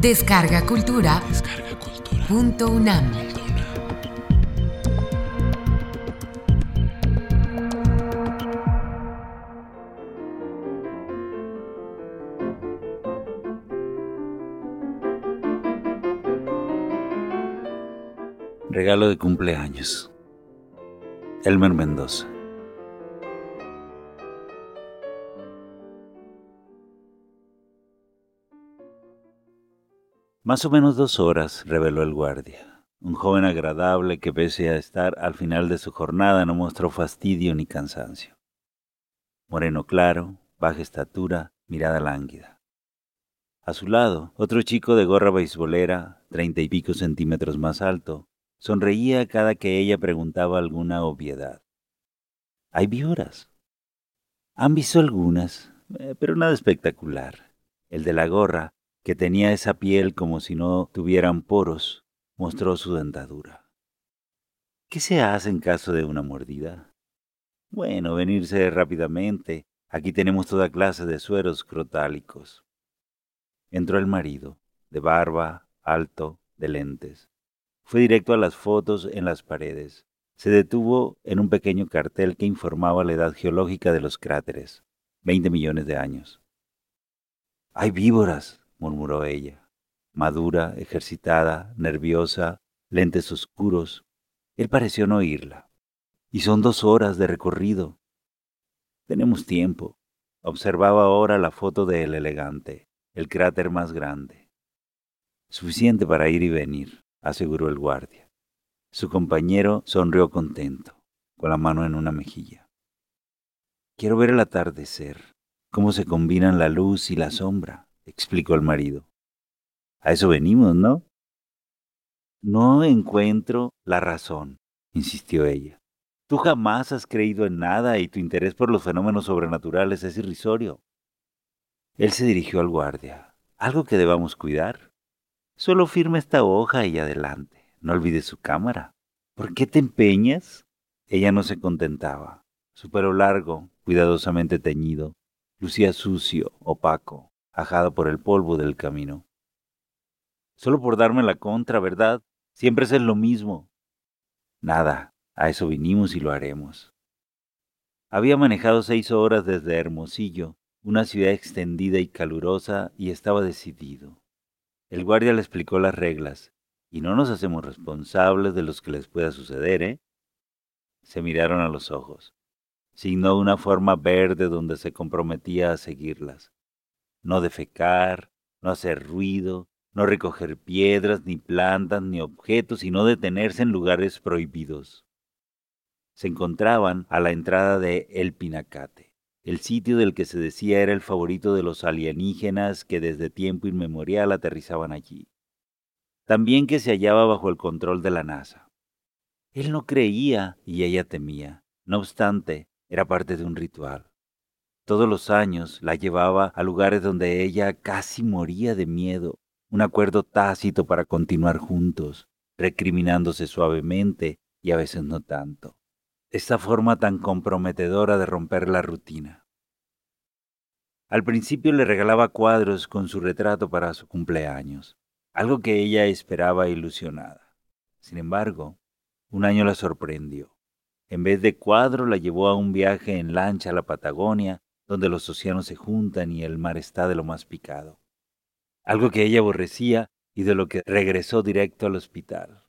Descarga Cultura. Punto UNAM. Regalo de cumpleaños. Elmer Mendoza. Más o menos dos horas, reveló el guardia. Un joven agradable que pese a estar al final de su jornada no mostró fastidio ni cansancio. Moreno claro, baja estatura, mirada lánguida. A su lado, otro chico de gorra beisbolera, treinta y pico centímetros más alto, sonreía cada que ella preguntaba alguna obviedad. Hay víboras. Han visto algunas, eh, pero nada espectacular. El de la gorra, que tenía esa piel como si no tuvieran poros, mostró su dentadura. ¿Qué se hace en caso de una mordida? Bueno, venirse rápidamente. Aquí tenemos toda clase de sueros crotálicos. Entró el marido, de barba, alto, de lentes. Fue directo a las fotos en las paredes. Se detuvo en un pequeño cartel que informaba la edad geológica de los cráteres, 20 millones de años. Hay víboras, murmuró ella, madura, ejercitada, nerviosa, lentes oscuros. Él pareció no oírla. Y son dos horas de recorrido. Tenemos tiempo. Observaba ahora la foto de El Elegante, el cráter más grande. Suficiente para ir y venir aseguró el guardia. Su compañero sonrió contento, con la mano en una mejilla. Quiero ver el atardecer, cómo se combinan la luz y la sombra, explicó el marido. A eso venimos, ¿no? No encuentro la razón, insistió ella. Tú jamás has creído en nada y tu interés por los fenómenos sobrenaturales es irrisorio. Él se dirigió al guardia. ¿Algo que debamos cuidar? Solo firma esta hoja y adelante. No olvides su cámara. ¿Por qué te empeñas? Ella no se contentaba. Su pelo largo, cuidadosamente teñido, lucía sucio, opaco, ajado por el polvo del camino. Solo por darme la contra, ¿verdad? Siempre es lo mismo. Nada, a eso vinimos y lo haremos. Había manejado seis horas desde Hermosillo, una ciudad extendida y calurosa, y estaba decidido. El guardia le explicó las reglas, y no nos hacemos responsables de los que les pueda suceder, ¿eh? Se miraron a los ojos. Signó una forma verde donde se comprometía a seguirlas. No defecar, no hacer ruido, no recoger piedras, ni plantas, ni objetos, y no detenerse en lugares prohibidos. Se encontraban a la entrada de El Pinacate el sitio del que se decía era el favorito de los alienígenas que desde tiempo inmemorial aterrizaban allí. También que se hallaba bajo el control de la NASA. Él no creía y ella temía. No obstante, era parte de un ritual. Todos los años la llevaba a lugares donde ella casi moría de miedo, un acuerdo tácito para continuar juntos, recriminándose suavemente y a veces no tanto esta forma tan comprometedora de romper la rutina. Al principio le regalaba cuadros con su retrato para su cumpleaños, algo que ella esperaba ilusionada. Sin embargo, un año la sorprendió. En vez de cuadro la llevó a un viaje en lancha a la Patagonia, donde los océanos se juntan y el mar está de lo más picado. Algo que ella aborrecía y de lo que regresó directo al hospital.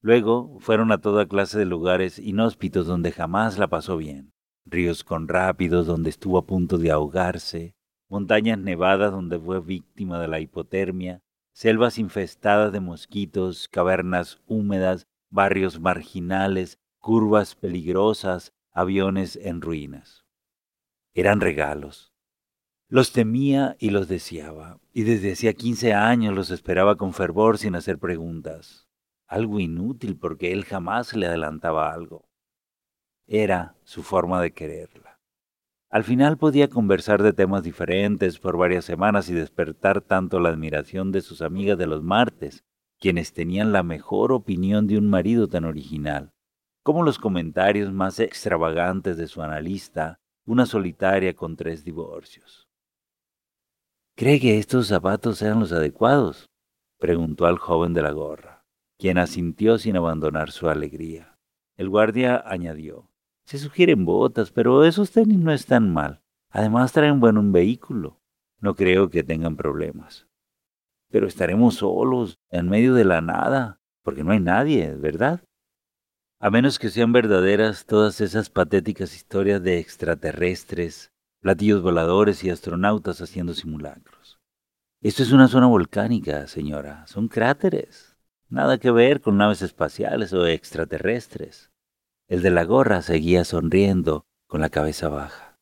Luego fueron a toda clase de lugares inhóspitos donde jamás la pasó bien. Ríos con rápidos donde estuvo a punto de ahogarse, montañas nevadas donde fue víctima de la hipotermia, selvas infestadas de mosquitos, cavernas húmedas, barrios marginales, curvas peligrosas, aviones en ruinas. Eran regalos. Los temía y los deseaba, y desde hacía quince años los esperaba con fervor sin hacer preguntas algo inútil porque él jamás le adelantaba algo. Era su forma de quererla. Al final podía conversar de temas diferentes por varias semanas y despertar tanto la admiración de sus amigas de los martes, quienes tenían la mejor opinión de un marido tan original, como los comentarios más extravagantes de su analista, una solitaria con tres divorcios. ¿Cree que estos zapatos sean los adecuados? preguntó al joven de la gorra, quien asintió sin abandonar su alegría. El guardia añadió, se sugieren botas, pero esos tenis no están mal. Además traen buen un vehículo. No creo que tengan problemas. Pero estaremos solos, en medio de la nada, porque no hay nadie, ¿verdad? A menos que sean verdaderas todas esas patéticas historias de extraterrestres, platillos voladores y astronautas haciendo simulacros. Esto es una zona volcánica, señora. Son cráteres. Nada que ver con naves espaciales o extraterrestres. El de la gorra seguía sonriendo con la cabeza baja.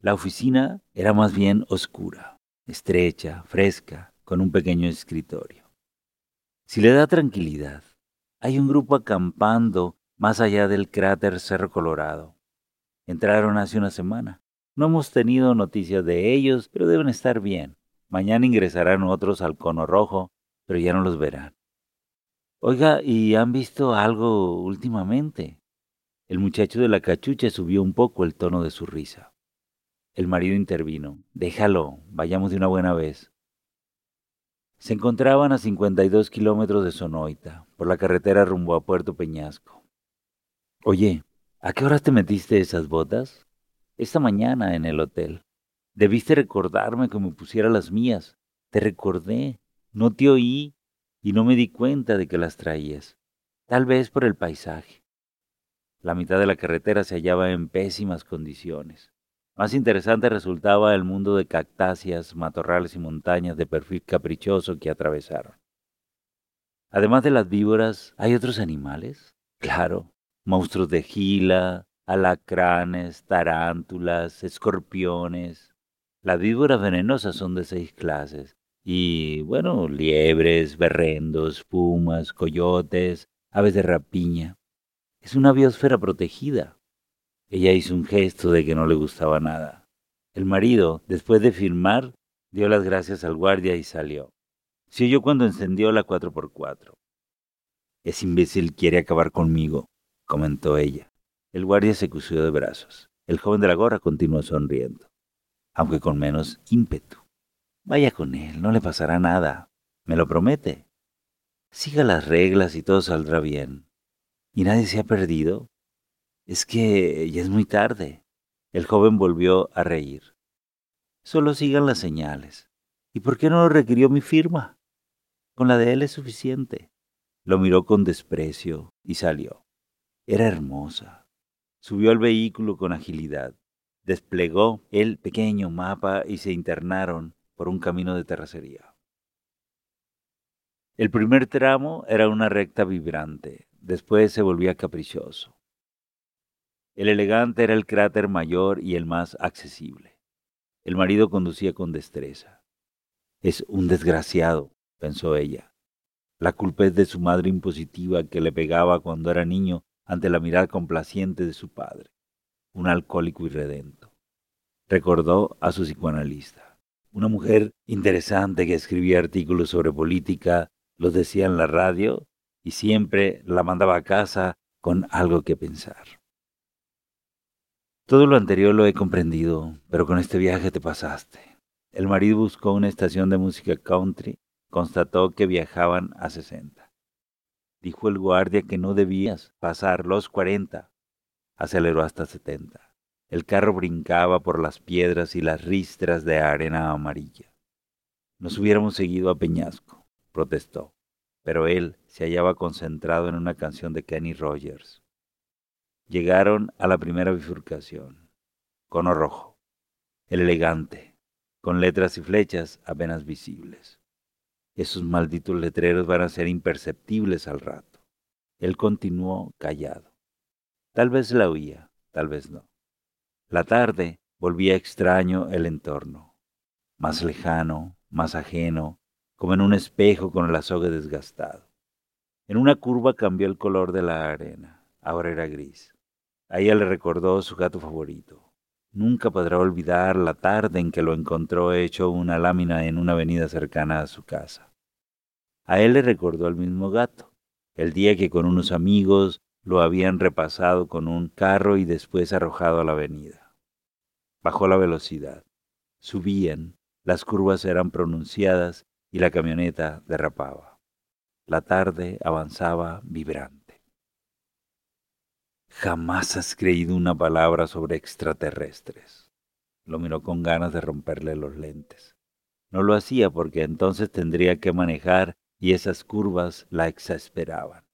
La oficina era más bien oscura, estrecha, fresca, con un pequeño escritorio. Si le da tranquilidad, hay un grupo acampando más allá del cráter Cerro Colorado. Entraron hace una semana. No hemos tenido noticias de ellos, pero deben estar bien. Mañana ingresarán otros al cono rojo, pero ya no los verán. Oiga, ¿y han visto algo últimamente? El muchacho de la cachucha subió un poco el tono de su risa. El marido intervino. Déjalo, vayamos de una buena vez. Se encontraban a 52 kilómetros de Sonoita, por la carretera rumbo a Puerto Peñasco. Oye, ¿a qué horas te metiste esas botas? Esta mañana en el hotel. Debiste recordarme que me pusiera las mías. Te recordé, no te oí y no me di cuenta de que las traías. Tal vez por el paisaje. La mitad de la carretera se hallaba en pésimas condiciones. Más interesante resultaba el mundo de cactáceas, matorrales y montañas de perfil caprichoso que atravesaron. Además de las víboras, ¿hay otros animales? Claro, monstruos de gila, alacranes, tarántulas, escorpiones. Las víboras venenosas son de seis clases. Y, bueno, liebres, berrendos, pumas, coyotes, aves de rapiña. Es una biosfera protegida. Ella hizo un gesto de que no le gustaba nada. El marido, después de firmar, dio las gracias al guardia y salió. Se oyó cuando encendió la 4x4. Ese imbécil quiere acabar conmigo, comentó ella. El guardia se crució de brazos. El joven de la gorra continuó sonriendo, aunque con menos ímpetu. Vaya con él, no le pasará nada. ¿Me lo promete? Siga las reglas y todo saldrá bien. ¿Y nadie se ha perdido? Es que ya es muy tarde. El joven volvió a reír. Solo sigan las señales. ¿Y por qué no requirió mi firma? Con la de él es suficiente. Lo miró con desprecio y salió. Era hermosa. Subió al vehículo con agilidad. Desplegó el pequeño mapa y se internaron por un camino de terracería. El primer tramo era una recta vibrante, después se volvía caprichoso. El elegante era el cráter mayor y el más accesible. El marido conducía con destreza. Es un desgraciado, pensó ella. La culpa es de su madre impositiva que le pegaba cuando era niño ante la mirada complaciente de su padre, un alcohólico irredento. Recordó a su psicoanalista, una mujer interesante que escribía artículos sobre política, los decía en la radio y siempre la mandaba a casa con algo que pensar. Todo lo anterior lo he comprendido, pero con este viaje te pasaste. El marido buscó una estación de música country, constató que viajaban a 60. Dijo el guardia que no debías pasar los 40. Aceleró hasta 70. El carro brincaba por las piedras y las ristras de arena amarilla. Nos hubiéramos seguido a Peñasco, protestó, pero él se hallaba concentrado en una canción de Kenny Rogers. Llegaron a la primera bifurcación. Cono rojo. El elegante, con letras y flechas apenas visibles. Esos malditos letreros van a ser imperceptibles al rato. Él continuó callado. Tal vez la oía, tal vez no. La tarde volvía extraño el entorno, más lejano, más ajeno, como en un espejo con el azogue desgastado. En una curva cambió el color de la arena, ahora era gris. A ella le recordó su gato favorito. Nunca podrá olvidar la tarde en que lo encontró hecho una lámina en una avenida cercana a su casa. A él le recordó el mismo gato, el día que con unos amigos lo habían repasado con un carro y después arrojado a la avenida. Bajó la velocidad. Subían, Las curvas eran pronunciadas y la camioneta derrapaba. La tarde avanzaba vibrante. Jamás has creído una palabra sobre extraterrestres. Lo miró con ganas de romperle los lentes. No lo hacía porque entonces tendría que manejar y esas curvas la exasperaban.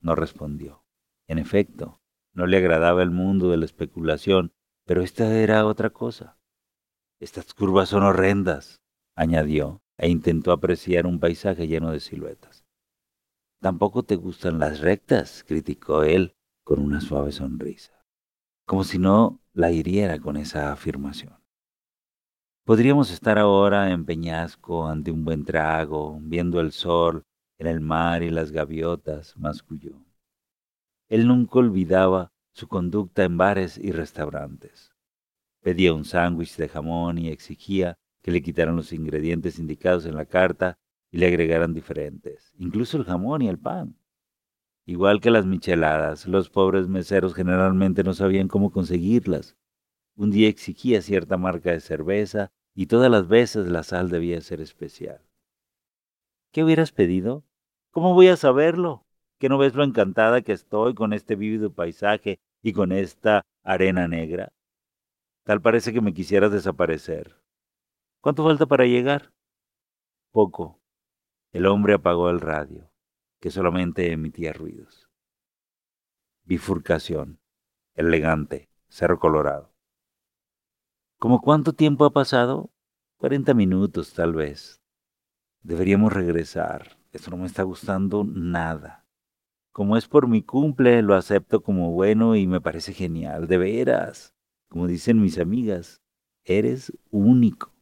No respondió. En efecto, no le agradaba el mundo de la especulación, pero esta era otra cosa. Estas curvas son horrendas, añadió, e intentó apreciar un paisaje lleno de siluetas. Tampoco te gustan las rectas, criticó él con una suave sonrisa, como si no la hiriera con esa afirmación. Podríamos estar ahora en Peñasco ante un buen trago, viendo el sol en el mar y las gaviotas, masculló. Él nunca olvidaba su conducta en bares y restaurantes. Pedía un sándwich de jamón y exigía que le quitaran los ingredientes indicados en la carta y le agregaran diferentes, incluso el jamón y el pan. Igual que las micheladas, los pobres meseros generalmente no sabían cómo conseguirlas. Un día exigía cierta marca de cerveza y todas las veces la sal debía ser especial. ¿Qué hubieras pedido? ¿Cómo voy a saberlo? ¿Que no ves lo encantada que estoy con este vívido paisaje y con esta arena negra? Tal parece que me quisieras desaparecer. ¿Cuánto falta para llegar? Poco. El hombre apagó el radio, que solamente emitía ruidos. Bifurcación. Elegante. Cerro Colorado. ¿Cómo cuánto tiempo ha pasado? Cuarenta minutos, tal vez. Deberíamos regresar. Esto no me está gustando nada. Como es por mi cumple, lo acepto como bueno y me parece genial, de veras. Como dicen mis amigas, eres único.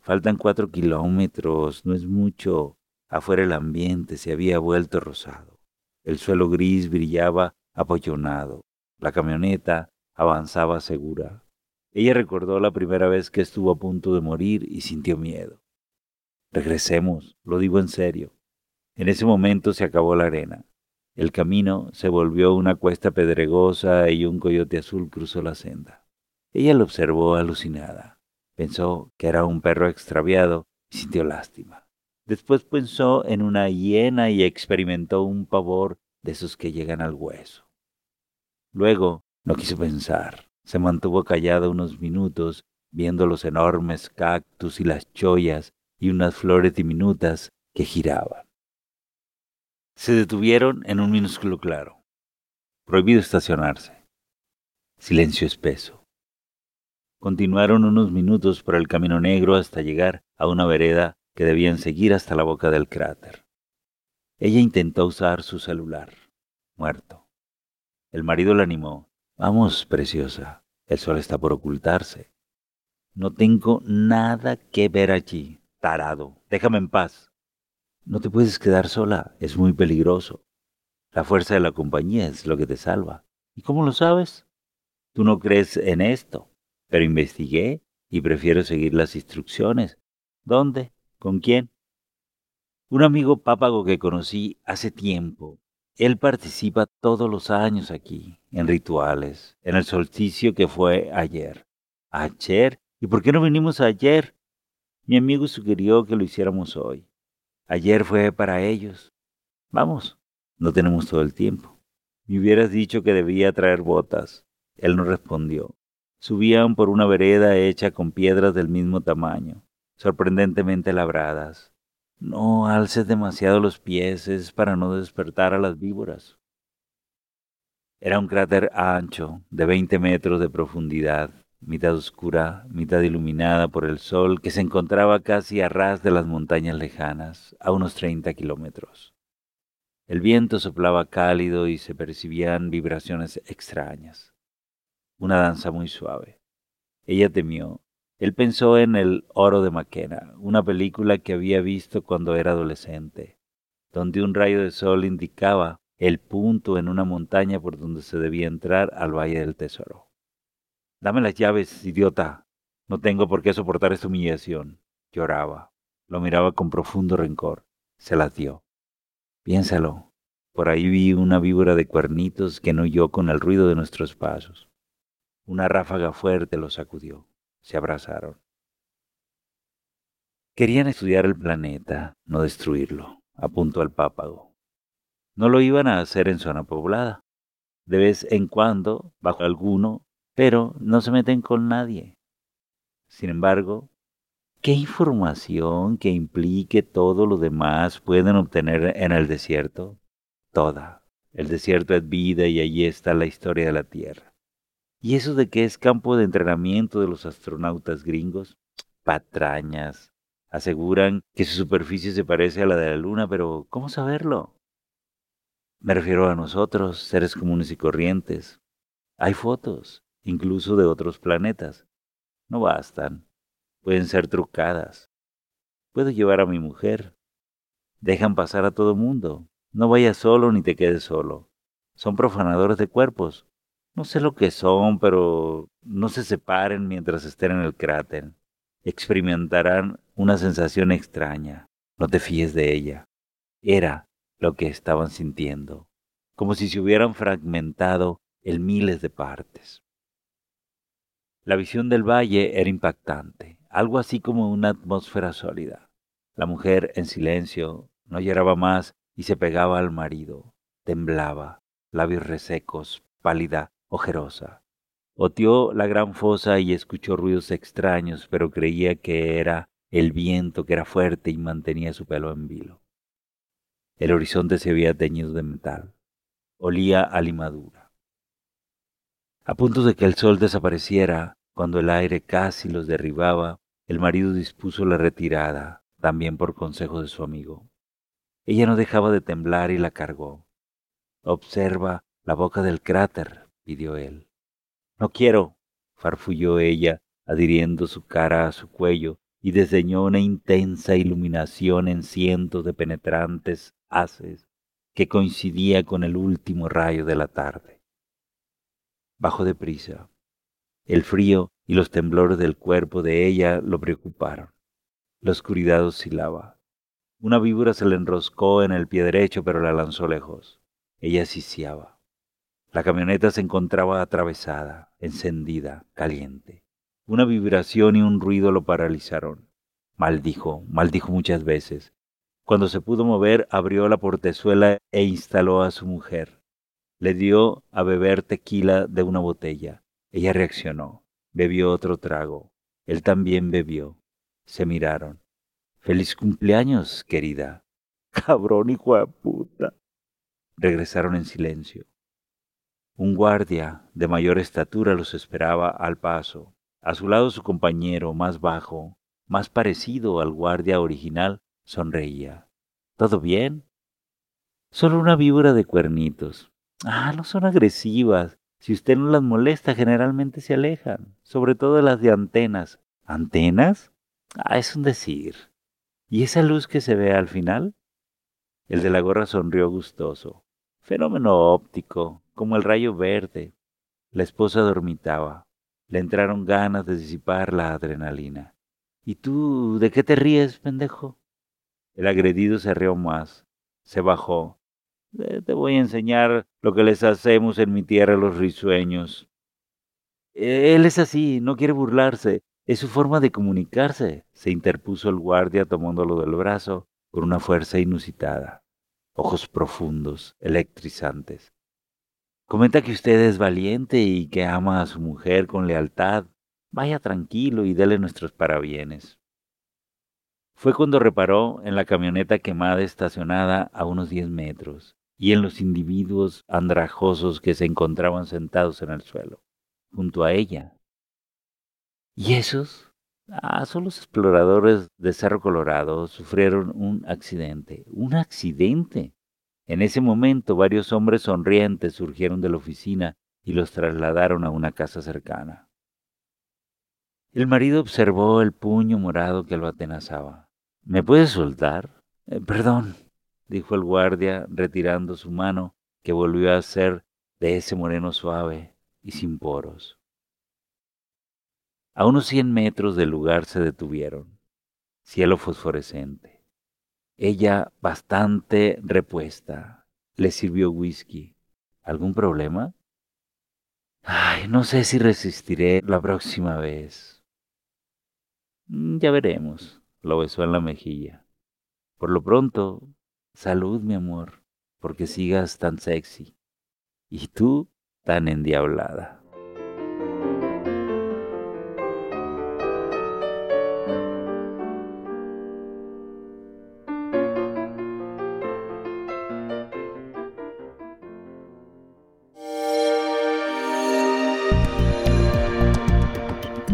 Faltan cuatro kilómetros, no es mucho. Afuera el ambiente se había vuelto rosado. El suelo gris brillaba apollonado. La camioneta avanzaba segura. Ella recordó la primera vez que estuvo a punto de morir y sintió miedo. Regresemos, lo digo en serio. En ese momento se acabó la arena. El camino se volvió una cuesta pedregosa y un coyote azul cruzó la senda. Ella lo observó alucinada. Pensó que era un perro extraviado y sintió lástima. Después pensó en una hiena y experimentó un pavor de esos que llegan al hueso. Luego no quiso pensar. Se mantuvo callada unos minutos, viendo los enormes cactus y las chollas y unas flores diminutas que giraban. Se detuvieron en un minúsculo claro. Prohibido estacionarse. Silencio espeso. Continuaron unos minutos por el camino negro hasta llegar a una vereda que debían seguir hasta la boca del cráter. Ella intentó usar su celular. Muerto. El marido la animó Vamos, preciosa, el sol está por ocultarse. No tengo nada que ver allí, tarado. Déjame en paz. No te puedes quedar sola, es muy peligroso. La fuerza de la compañía es lo que te salva. ¿Y cómo lo sabes? Tú no crees en esto, pero investigué y prefiero seguir las instrucciones. ¿Dónde? ¿Con quién? Un amigo pápago que conocí hace tiempo él participa todos los años aquí, en rituales, en el solsticio que fue ayer. ¿Ayer? ¿Y por qué no vinimos ayer? Mi amigo sugirió que lo hiciéramos hoy. Ayer fue para ellos. Vamos, no tenemos todo el tiempo. Me hubieras dicho que debía traer botas. Él no respondió. Subían por una vereda hecha con piedras del mismo tamaño, sorprendentemente labradas. No alces demasiado los pies, es para no despertar a las víboras. Era un cráter ancho, de 20 metros de profundidad, mitad oscura, mitad iluminada por el sol, que se encontraba casi a ras de las montañas lejanas, a unos 30 kilómetros. El viento soplaba cálido y se percibían vibraciones extrañas. Una danza muy suave. Ella temió, él pensó en El Oro de Maquena, una película que había visto cuando era adolescente, donde un rayo de sol indicaba el punto en una montaña por donde se debía entrar al Valle del Tesoro. Dame las llaves, idiota. No tengo por qué soportar esta humillación. Lloraba. Lo miraba con profundo rencor. Se las dio. Piénsalo. Por ahí vi una víbora de cuernitos que no huyó con el ruido de nuestros pasos. Una ráfaga fuerte lo sacudió se abrazaron. Querían estudiar el planeta, no destruirlo, apuntó el pápago. No lo iban a hacer en zona poblada. De vez en cuando, bajo alguno, pero no se meten con nadie. Sin embargo, ¿qué información que implique todo lo demás pueden obtener en el desierto? Toda. El desierto es vida y allí está la historia de la Tierra. ¿Y eso de que es campo de entrenamiento de los astronautas gringos? Patrañas. Aseguran que su superficie se parece a la de la Luna, pero ¿cómo saberlo? Me refiero a nosotros, seres comunes y corrientes. Hay fotos, incluso de otros planetas. No bastan. Pueden ser trucadas. Puedo llevar a mi mujer. Dejan pasar a todo mundo. No vayas solo ni te quedes solo. Son profanadores de cuerpos. No sé lo que son, pero no se separen mientras estén en el cráter. Experimentarán una sensación extraña. No te fíes de ella. Era lo que estaban sintiendo, como si se hubieran fragmentado en miles de partes. La visión del valle era impactante, algo así como una atmósfera sólida. La mujer, en silencio, no lloraba más y se pegaba al marido. Temblaba, labios resecos, pálida, ojerosa. Oteó la gran fosa y escuchó ruidos extraños, pero creía que era el viento que era fuerte y mantenía su pelo en vilo. El horizonte se había teñido de metal. Olía a limadura. A punto de que el sol desapareciera, cuando el aire casi los derribaba, el marido dispuso la retirada, también por consejo de su amigo. Ella no dejaba de temblar y la cargó. Observa la boca del cráter, pidió él. No quiero, farfulló ella, adhiriendo su cara a su cuello, y desdeñó una intensa iluminación en cientos de penetrantes haces que coincidía con el último rayo de la tarde. Bajó deprisa. El frío y los temblores del cuerpo de ella lo preocuparon. La oscuridad oscilaba. Una víbora se le enroscó en el pie derecho, pero la lanzó lejos. Ella siciaba. La camioneta se encontraba atravesada, encendida, caliente. Una vibración y un ruido lo paralizaron. Maldijo, maldijo muchas veces. Cuando se pudo mover, abrió la portezuela e instaló a su mujer. Le dio a beber tequila de una botella. Ella reaccionó. Bebió otro trago. Él también bebió. Se miraron. Feliz cumpleaños, querida. Cabrón, hijo de puta. Regresaron en silencio. Un guardia de mayor estatura los esperaba al paso. A su lado su compañero, más bajo, más parecido al guardia original, sonreía. ¿Todo bien? Solo una víbora de cuernitos. Ah, no son agresivas. Si usted no las molesta, generalmente se alejan, sobre todo las de antenas. ¿Antenas? Ah, es un decir. ¿Y esa luz que se ve al final? El de la gorra sonrió gustoso. Fenómeno óptico, como el rayo verde. La esposa dormitaba. Le entraron ganas de disipar la adrenalina. ¿Y tú de qué te ríes, pendejo? El agredido se rió más. Se bajó. Te voy a enseñar lo que les hacemos en mi tierra los risueños. Él es así, no quiere burlarse. Es su forma de comunicarse, se interpuso el guardia tomándolo del brazo con una fuerza inusitada. Ojos profundos, electrizantes. Comenta que usted es valiente y que ama a su mujer con lealtad. Vaya tranquilo y dele nuestros parabienes. Fue cuando reparó en la camioneta quemada estacionada a unos diez metros y en los individuos andrajosos que se encontraban sentados en el suelo, junto a ella. ¿Y esos? Ah, son los exploradores de Cerro Colorado. Sufrieron un accidente. ¿Un accidente? En ese momento varios hombres sonrientes surgieron de la oficina y los trasladaron a una casa cercana. El marido observó el puño morado que lo atenazaba. ¿Me puedes soltar? Eh, perdón, dijo el guardia, retirando su mano, que volvió a ser de ese moreno suave y sin poros. A unos cien metros del lugar se detuvieron. Cielo fosforescente. Ella, bastante repuesta, le sirvió whisky. ¿Algún problema? Ay, no sé si resistiré la próxima vez. Mm, ya veremos. Lo besó en la mejilla. Por lo pronto, salud, mi amor, porque sigas tan sexy. Y tú tan endiablada.